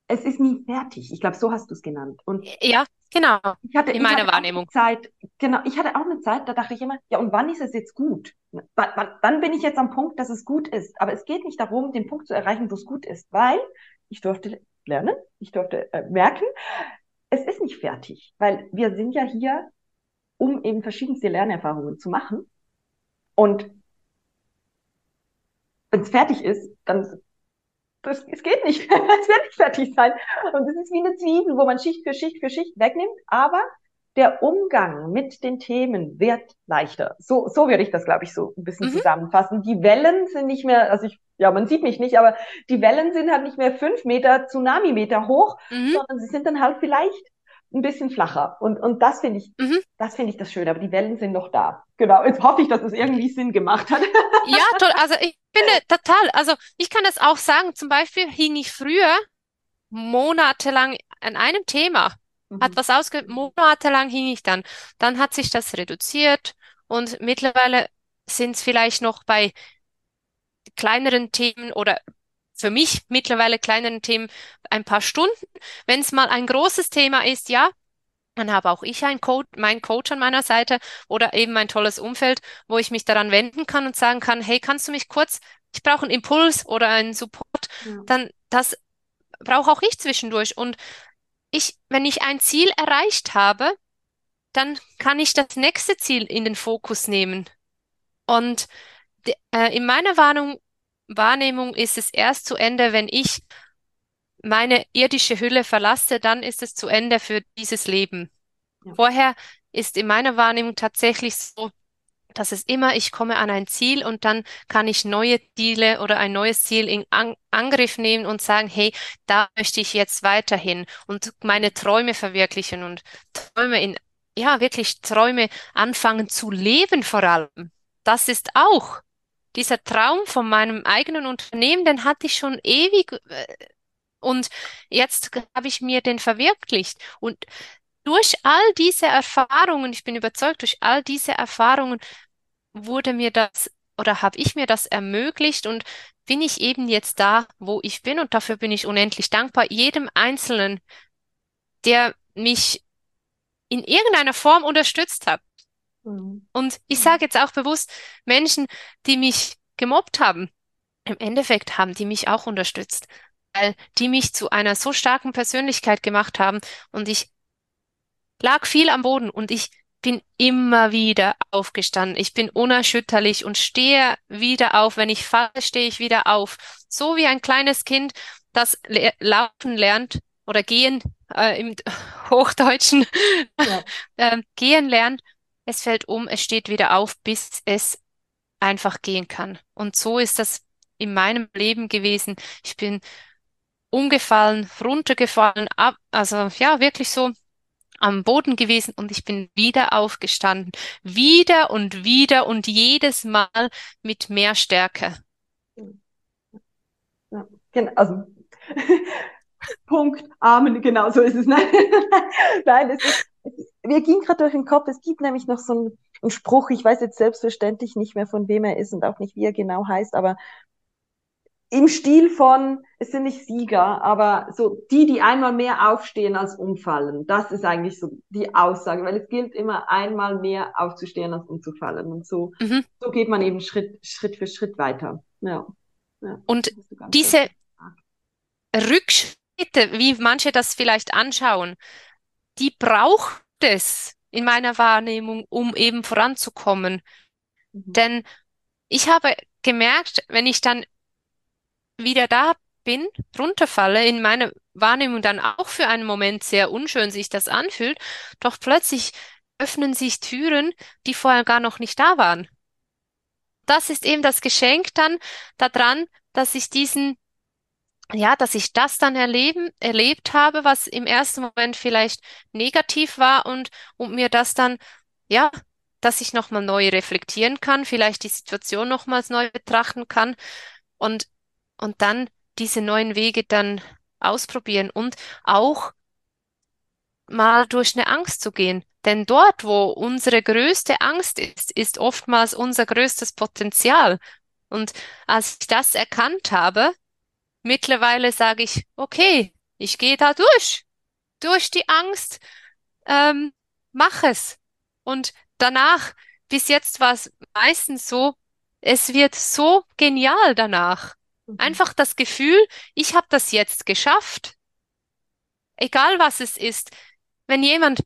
es ist nie fertig. Ich glaube, so hast du es genannt. Und ja, genau. Ich hatte, in meiner Wahrnehmung. Zeit, genau, ich hatte auch eine Zeit, da dachte ich immer, ja, und wann ist es jetzt gut? Wann bin ich jetzt am Punkt, dass es gut ist? Aber es geht nicht darum, den Punkt zu erreichen, wo es gut ist, weil ich durfte lernen, ich durfte äh, merken, es ist nicht fertig, weil wir sind ja hier, um eben verschiedenste Lernerfahrungen zu machen. Und wenn es fertig ist, dann das, es geht nicht. es wird nicht fertig sein. Und es ist wie eine Zwiebel, wo man Schicht für Schicht für Schicht wegnimmt, aber der Umgang mit den Themen wird leichter. So, so würde ich das, glaube ich, so ein bisschen mhm. zusammenfassen. Die Wellen sind nicht mehr, also ich, ja, man sieht mich nicht, aber die Wellen sind halt nicht mehr fünf Meter, Tsunami-Meter hoch, mhm. sondern sie sind dann halt vielleicht ein bisschen flacher. Und, und das finde ich, mhm. das finde ich das Schöne. Aber die Wellen sind noch da. Genau. Jetzt hoffe ich, dass es irgendwie Sinn gemacht hat. ja, toll. Also ich finde total. Also ich kann das auch sagen. Zum Beispiel hing ich früher monatelang an einem Thema. Mhm. Hat was ausge, monatelang hing ich dann. Dann hat sich das reduziert und mittlerweile sind es vielleicht noch bei kleineren Themen oder für mich mittlerweile kleineren Themen ein paar Stunden. Wenn es mal ein großes Thema ist, ja, dann habe auch ich einen Coach, meinen Coach an meiner Seite oder eben mein tolles Umfeld, wo ich mich daran wenden kann und sagen kann, hey, kannst du mich kurz, ich brauche einen Impuls oder einen Support, ja. dann das brauche auch ich zwischendurch. Und ich, wenn ich ein Ziel erreicht habe, dann kann ich das nächste Ziel in den Fokus nehmen. Und äh, in meiner Warnung Wahrnehmung ist es erst zu Ende, wenn ich meine irdische Hülle verlasse, dann ist es zu Ende für dieses Leben. Ja. Vorher ist in meiner Wahrnehmung tatsächlich so, dass es immer, ich komme an ein Ziel und dann kann ich neue Ziele oder ein neues Ziel in An Angriff nehmen und sagen, hey, da möchte ich jetzt weiterhin und meine Träume verwirklichen und Träume in, ja, wirklich Träume anfangen zu leben vor allem. Das ist auch dieser Traum von meinem eigenen Unternehmen, den hatte ich schon ewig äh, und jetzt habe ich mir den verwirklicht und durch all diese Erfahrungen, ich bin überzeugt, durch all diese Erfahrungen wurde mir das oder habe ich mir das ermöglicht und bin ich eben jetzt da, wo ich bin und dafür bin ich unendlich dankbar jedem Einzelnen, der mich in irgendeiner Form unterstützt hat. Mhm. Und ich sage jetzt auch bewusst Menschen, die mich gemobbt haben. Im Endeffekt haben die mich auch unterstützt, weil die mich zu einer so starken Persönlichkeit gemacht haben und ich lag viel am Boden und ich bin immer wieder aufgestanden. Ich bin unerschütterlich und stehe wieder auf. Wenn ich falle, stehe ich wieder auf. So wie ein kleines Kind, das le laufen lernt oder gehen äh, im Hochdeutschen ja. äh, gehen lernt. Es fällt um, es steht wieder auf, bis es einfach gehen kann. Und so ist das in meinem Leben gewesen. Ich bin umgefallen, runtergefallen, ab, also ja, wirklich so am Boden gewesen und ich bin wieder aufgestanden. Wieder und wieder und jedes Mal mit mehr Stärke. Ja, genau, also Punkt, Amen, genau so ist es. Nein, Nein es ist, mir ging gerade durch den Kopf, es gibt nämlich noch so einen, einen Spruch, ich weiß jetzt selbstverständlich nicht mehr, von wem er ist und auch nicht, wie er genau heißt, aber im Stil von, es sind nicht Sieger, aber so die, die einmal mehr aufstehen als umfallen. Das ist eigentlich so die Aussage, weil es gilt immer einmal mehr aufzustehen als umzufallen. Und so, mhm. so geht man eben Schritt, Schritt für Schritt weiter. Ja. ja Und diese Rückschritte, wie manche das vielleicht anschauen, die braucht es in meiner Wahrnehmung, um eben voranzukommen. Mhm. Denn ich habe gemerkt, wenn ich dann wieder da bin, runterfalle, in meiner Wahrnehmung dann auch für einen Moment sehr unschön sich das anfühlt, doch plötzlich öffnen sich Türen, die vorher gar noch nicht da waren. Das ist eben das Geschenk dann daran, dass ich diesen, ja, dass ich das dann erleben, erlebt habe, was im ersten Moment vielleicht negativ war und, und mir das dann, ja, dass ich nochmal neu reflektieren kann, vielleicht die Situation nochmals neu betrachten kann und und dann diese neuen Wege dann ausprobieren und auch mal durch eine Angst zu gehen. Denn dort, wo unsere größte Angst ist, ist oftmals unser größtes Potenzial. Und als ich das erkannt habe, mittlerweile sage ich, okay, ich gehe da durch, durch die Angst, ähm, mach es. Und danach, bis jetzt war es meistens so, es wird so genial danach. Mhm. Einfach das Gefühl, ich habe das jetzt geschafft. Egal was es ist. Wenn jemand,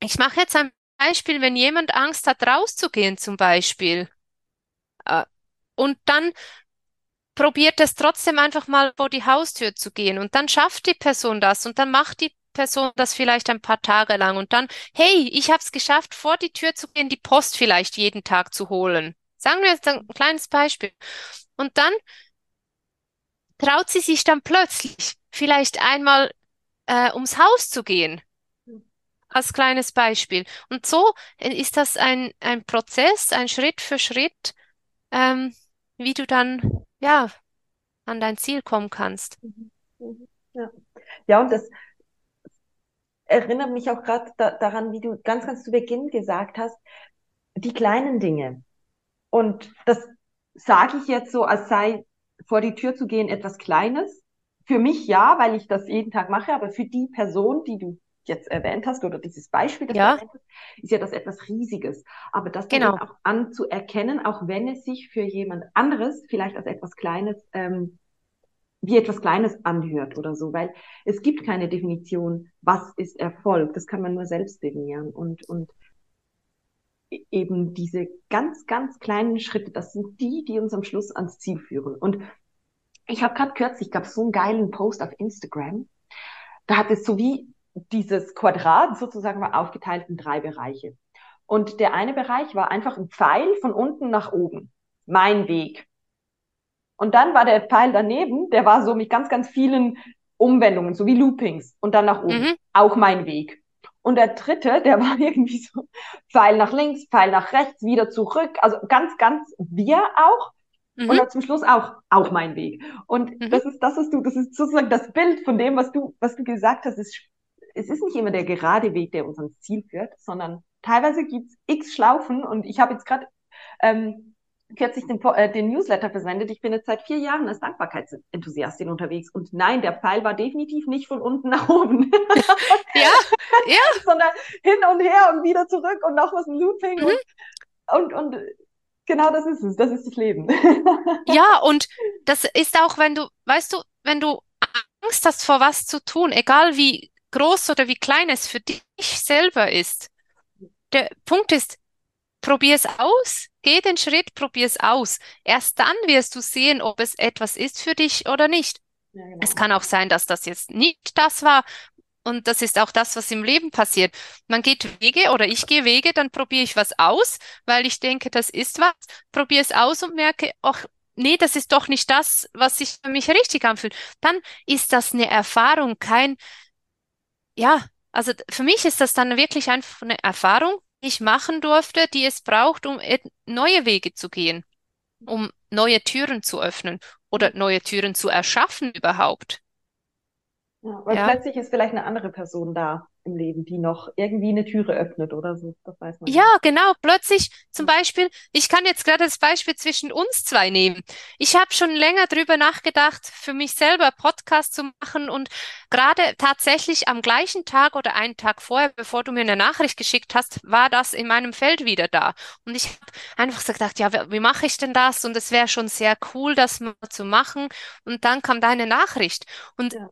ich mache jetzt ein Beispiel, wenn jemand Angst hat, rauszugehen zum Beispiel, äh, und dann probiert es trotzdem einfach mal vor die Haustür zu gehen und dann schafft die Person das und dann macht die Person das vielleicht ein paar Tage lang und dann, hey, ich habe es geschafft, vor die Tür zu gehen, die Post vielleicht jeden Tag zu holen. Sagen wir jetzt ein kleines Beispiel. Und dann traut sie sich dann plötzlich vielleicht einmal äh, ums Haus zu gehen. Als kleines Beispiel. Und so äh, ist das ein, ein Prozess, ein Schritt für Schritt, ähm, wie du dann ja an dein Ziel kommen kannst. Mhm. Mhm. Ja, ja und das erinnert mich auch gerade da, daran, wie du ganz, ganz zu Beginn gesagt hast, die kleinen Dinge. Und das sage ich jetzt so, als sei vor die Tür zu gehen etwas Kleines. Für mich ja, weil ich das jeden Tag mache, aber für die Person, die du jetzt erwähnt hast oder dieses Beispiel, das ja. hast, ist ja das etwas Riesiges. Aber das genau. auch anzuerkennen, auch wenn es sich für jemand anderes vielleicht als etwas Kleines, ähm, wie etwas Kleines anhört oder so, weil es gibt keine Definition, was ist Erfolg. Das kann man nur selbst definieren und, und E-, eben diese ganz, ganz kleinen Schritte, das sind die, die uns am Schluss ans Ziel führen. Und ich habe gerade kürzlich, gab so einen geilen Post auf Instagram. Da hat es so wie dieses Quadrat sozusagen war aufgeteilt in drei Bereiche. Und der eine Bereich war einfach ein Pfeil von unten nach oben. Mein Weg. Und dann war der Pfeil daneben, der war so mit ganz, ganz vielen Umwendungen, so wie Loopings und dann nach oben. Mhm. Auch mein Weg. Und der dritte, der war irgendwie so Pfeil nach links, Pfeil nach rechts, wieder zurück. Also ganz, ganz wir auch. Mhm. Und dann zum Schluss auch, auch mein Weg. Und mhm. das ist das, was du, das ist sozusagen das Bild von dem, was du, was du gesagt hast. Es, es ist nicht immer der gerade Weg, der uns ans Ziel führt, sondern teilweise gibt's x Schlaufen. Und ich habe jetzt gerade ähm, kürzlich den, äh, den Newsletter versendet. Ich bin jetzt seit vier Jahren als Dankbarkeitsenthusiastin unterwegs. Und nein, der Pfeil war definitiv nicht von unten nach oben. ja, ja. Sondern hin und her und wieder zurück und noch was ein Looping. Mhm. Und, und, und genau das ist es. Das ist das Leben. ja, und das ist auch, wenn du, weißt du, wenn du Angst hast, vor was zu tun, egal wie groß oder wie klein es für dich selber ist. Der Punkt ist, probier es aus, geh den Schritt, probier es aus. Erst dann wirst du sehen, ob es etwas ist für dich oder nicht. Ja, genau. Es kann auch sein, dass das jetzt nicht das war. Und das ist auch das, was im Leben passiert. Man geht Wege oder ich gehe Wege, dann probiere ich was aus, weil ich denke, das ist was, probiere es aus und merke, ach, nee, das ist doch nicht das, was sich für mich richtig anfühlt. Dann ist das eine Erfahrung, kein, ja, also für mich ist das dann wirklich einfach eine Erfahrung, ich machen durfte, die es braucht, um neue Wege zu gehen, um neue Türen zu öffnen oder neue Türen zu erschaffen überhaupt. Ja, weil ja. plötzlich ist vielleicht eine andere Person da im Leben, die noch irgendwie eine Türe öffnet oder so. Das weiß man. Ja, nicht. genau. Plötzlich zum Beispiel, ich kann jetzt gerade das Beispiel zwischen uns zwei nehmen. Ich habe schon länger drüber nachgedacht, für mich selber Podcast zu machen und gerade tatsächlich am gleichen Tag oder einen Tag vorher, bevor du mir eine Nachricht geschickt hast, war das in meinem Feld wieder da. Und ich habe einfach so gedacht, ja, wie, wie mache ich denn das? Und es wäre schon sehr cool, das mal zu machen. Und dann kam deine Nachricht. Und ja.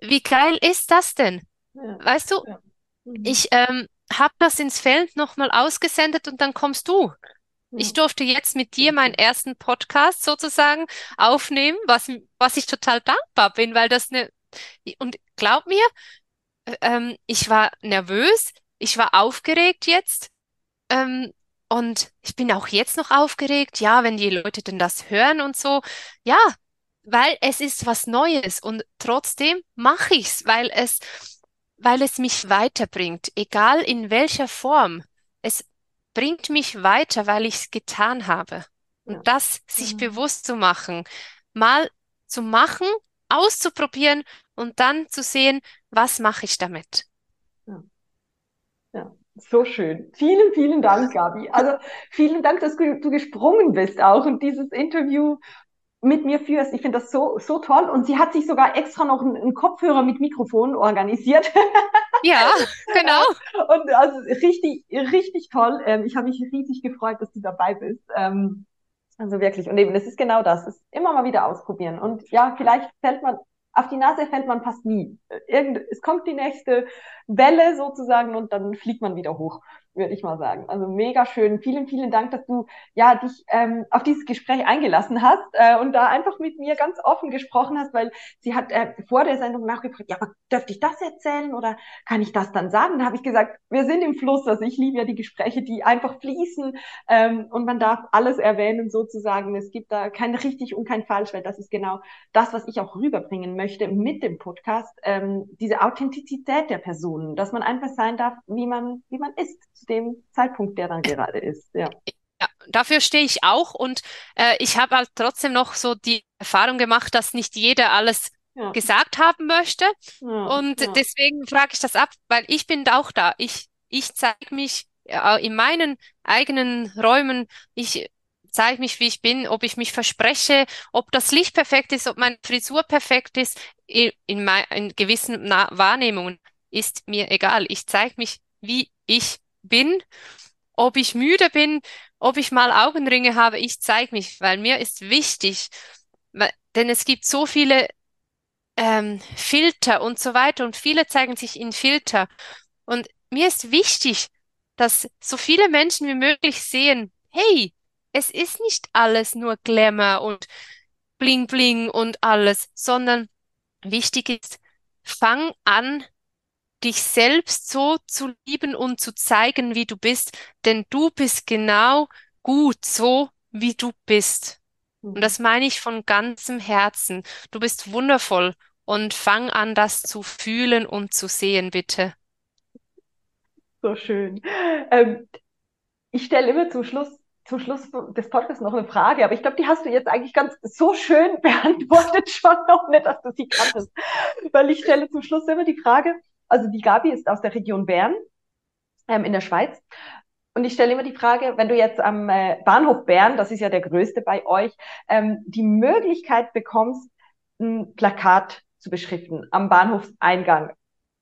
wie geil ist das denn? Ja. Weißt du, ja. mhm. ich ähm, habe das ins Feld nochmal ausgesendet und dann kommst du. Ja. Ich durfte jetzt mit dir meinen ersten Podcast sozusagen aufnehmen, was, was ich total dankbar bin, weil das eine, und glaub mir, äh, ähm, ich war nervös, ich war aufgeregt jetzt, ähm, und ich bin auch jetzt noch aufgeregt, ja, wenn die Leute denn das hören und so, ja, weil es ist was Neues und trotzdem mache ich's, weil es, weil es mich weiterbringt, egal in welcher Form. Es bringt mich weiter, weil ich es getan habe. Und ja. das sich mhm. bewusst zu machen, mal zu machen, auszuprobieren und dann zu sehen, was mache ich damit. Ja. ja. So schön. Vielen, vielen Dank, Gabi. Also vielen Dank, dass du gesprungen bist auch und dieses Interview mit mir führst. Ich finde das so, so toll. Und sie hat sich sogar extra noch einen, Kopfhörer mit Mikrofon organisiert. Ja, genau. Und also richtig, richtig toll. Ähm, ich habe mich riesig gefreut, dass du dabei bist. Ähm, also wirklich. Und eben, es ist genau das. Es ist immer mal wieder ausprobieren. Und ja, vielleicht fällt man auf die Nase fällt man fast nie. Irgend, es kommt die nächste Welle sozusagen und dann fliegt man wieder hoch würde ich mal sagen. Also mega schön. Vielen, vielen Dank, dass du ja dich ähm, auf dieses Gespräch eingelassen hast äh, und da einfach mit mir ganz offen gesprochen hast, weil sie hat äh, vor der Sendung nachgefragt, ja, aber dürfte ich das erzählen oder kann ich das dann sagen? Da habe ich gesagt, wir sind im Fluss. Also ich liebe ja die Gespräche, die einfach fließen ähm, und man darf alles erwähnen sozusagen. Es gibt da kein richtig und kein falsch, weil das ist genau das, was ich auch rüberbringen möchte mit dem Podcast. Ähm, diese Authentizität der Personen, dass man einfach sein darf, wie man, wie man ist dem Zeitpunkt, der dann gerade ist. Ja. Ja, dafür stehe ich auch und äh, ich habe halt trotzdem noch so die Erfahrung gemacht, dass nicht jeder alles ja. gesagt haben möchte ja, und ja. deswegen frage ich das ab, weil ich bin auch da. Ich ich zeige mich äh, in meinen eigenen Räumen. Ich zeige mich, wie ich bin, ob ich mich verspreche, ob das Licht perfekt ist, ob meine Frisur perfekt ist. In, in, mein, in gewissen Na Wahrnehmungen ist mir egal. Ich zeige mich, wie ich bin, ob ich müde bin, ob ich mal Augenringe habe, ich zeige mich, weil mir ist wichtig, denn es gibt so viele ähm, Filter und so weiter und viele zeigen sich in Filter. Und mir ist wichtig, dass so viele Menschen wie möglich sehen, hey, es ist nicht alles nur Glamour und bling bling und alles, sondern wichtig ist, fang an, dich selbst so zu lieben und zu zeigen, wie du bist, denn du bist genau gut so, wie du bist. Und das meine ich von ganzem Herzen. Du bist wundervoll und fang an, das zu fühlen und zu sehen, bitte. So schön. Ähm, ich stelle immer zum Schluss, zum Schluss des Podcasts noch eine Frage, aber ich glaube, die hast du jetzt eigentlich ganz so schön beantwortet schon, ohne dass du sie kanntest. Weil ich stelle zum Schluss immer die Frage, also die Gabi ist aus der Region Bern ähm, in der Schweiz. Und ich stelle immer die Frage, wenn du jetzt am äh, Bahnhof Bern, das ist ja der größte bei euch, ähm, die Möglichkeit bekommst, ein Plakat zu beschriften am Bahnhofseingang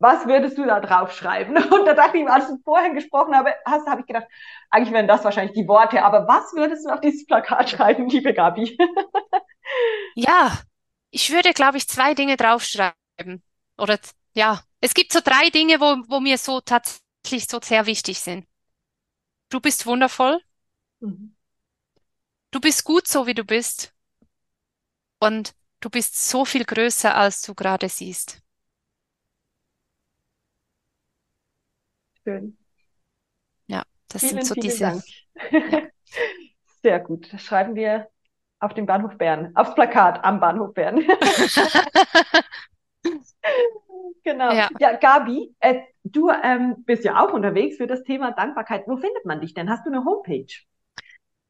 was würdest du da draufschreiben? Und da dachte ich, als du vorhin gesprochen habe, hast, habe ich gedacht, eigentlich wären das wahrscheinlich die Worte, aber was würdest du auf dieses Plakat schreiben, liebe Gabi? ja, ich würde, glaube ich, zwei Dinge draufschreiben. Oder ja, es gibt so drei Dinge, wo, wo mir so tatsächlich so sehr wichtig sind. Du bist wundervoll. Mhm. Du bist gut so, wie du bist. Und du bist so viel größer, als du gerade siehst. Schön. Ja, das vielen, sind so diese. Dank. Ja. Sehr gut. Das schreiben wir auf dem Bahnhof Bern, aufs Plakat am Bahnhof Bern. genau. Ja, ja Gabi, äh, du ähm, bist ja auch unterwegs für das Thema Dankbarkeit. Wo findet man dich denn? Hast du eine Homepage?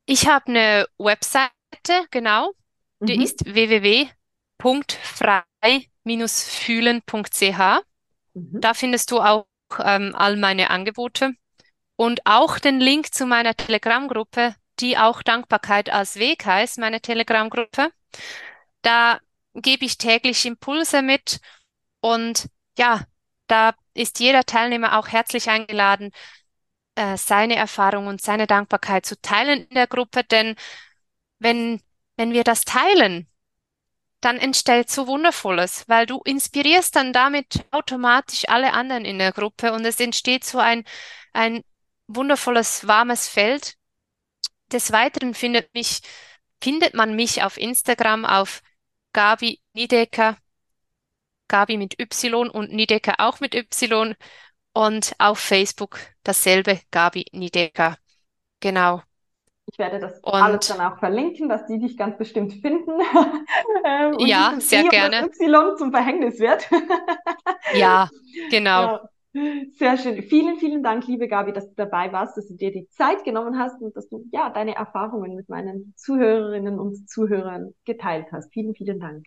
Ich habe eine Webseite, genau. Mhm. Die ist www.frei-fühlen.ch. Mhm. Da findest du auch ähm, all meine Angebote und auch den Link zu meiner Telegram-Gruppe, die auch Dankbarkeit als Weg heißt, meine Telegram-Gruppe. Da gebe ich täglich Impulse mit und ja, da ist jeder Teilnehmer auch herzlich eingeladen, äh, seine Erfahrung und seine Dankbarkeit zu teilen in der Gruppe, denn wenn, wenn wir das teilen, dann entsteht so Wundervolles, weil du inspirierst dann damit automatisch alle anderen in der Gruppe und es entsteht so ein, ein wundervolles, warmes Feld. Des Weiteren findet mich, findet man mich auf Instagram auf Gabi Niedecker, Gabi mit Y und Niedecker auch mit Y und auf Facebook dasselbe, Gabi Niedecker. Genau. Ich werde das und, alles dann auch verlinken, dass die dich ganz bestimmt finden. Ähm, ja, sehr gerne. Y zum Verhängnis wird. ja, genau. Sehr schön. Vielen, vielen Dank, liebe Gabi, dass du dabei warst, dass du dir die Zeit genommen hast und dass du ja deine Erfahrungen mit meinen Zuhörerinnen und Zuhörern geteilt hast. Vielen, vielen Dank.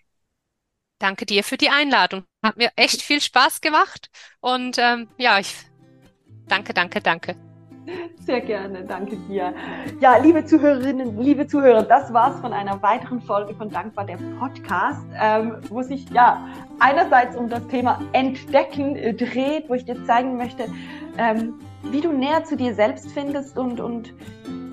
Danke dir für die Einladung. Hat mir echt viel Spaß gemacht und ähm, ja, ich danke, danke, danke. Sehr gerne, danke dir. Ja, liebe Zuhörerinnen, liebe Zuhörer, das war's von einer weiteren Folge von Dankbar der Podcast, ähm, wo sich ja einerseits um das Thema Entdecken dreht, wo ich dir zeigen möchte, ähm, wie du näher zu dir selbst findest und, und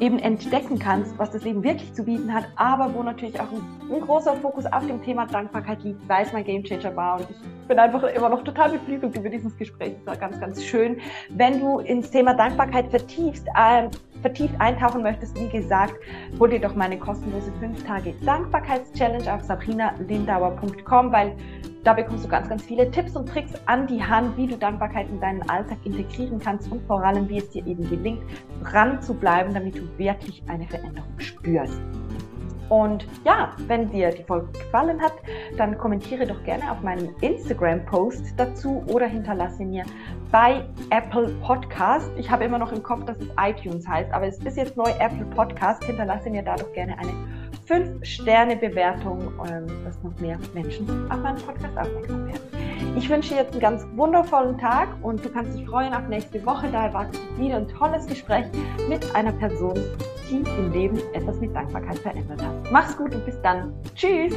eben entdecken kannst, was das Leben wirklich zu bieten hat, aber wo natürlich auch ein, ein großer Fokus auf dem Thema Dankbarkeit liegt, weil es mein Gamechanger war und ich bin einfach immer noch total beflügelt über dieses Gespräch. Es war ganz, ganz schön. Wenn du ins Thema Dankbarkeit vertiefst, äh, vertieft eintauchen möchtest, wie gesagt, hol dir doch meine kostenlose 5 Tage Dankbarkeitschallenge auf sabrinalindauer.com, weil da bekommst du ganz, ganz viele Tipps und Tricks an die Hand, wie du Dankbarkeit in deinen Alltag integrieren kannst und vor allem, wie es dir eben gelingt, dran zu bleiben, damit du wirklich eine Veränderung spürst. Und ja, wenn dir die Folge gefallen hat, dann kommentiere doch gerne auf meinem Instagram-Post dazu oder hinterlasse mir bei Apple Podcast. Ich habe immer noch im Kopf, dass es iTunes heißt, aber es ist jetzt neu Apple Podcast. Hinterlasse mir da doch gerne eine 5-Sterne-Bewertung, ähm, dass noch mehr Menschen auf meinen Podcast aufmerksam werden. Ich wünsche dir jetzt einen ganz wundervollen Tag und du kannst dich freuen auf nächste Woche. Da erwartet wieder ein tolles Gespräch mit einer Person, die im Leben etwas mit Dankbarkeit verändert hat. Mach's gut und bis dann. Tschüss!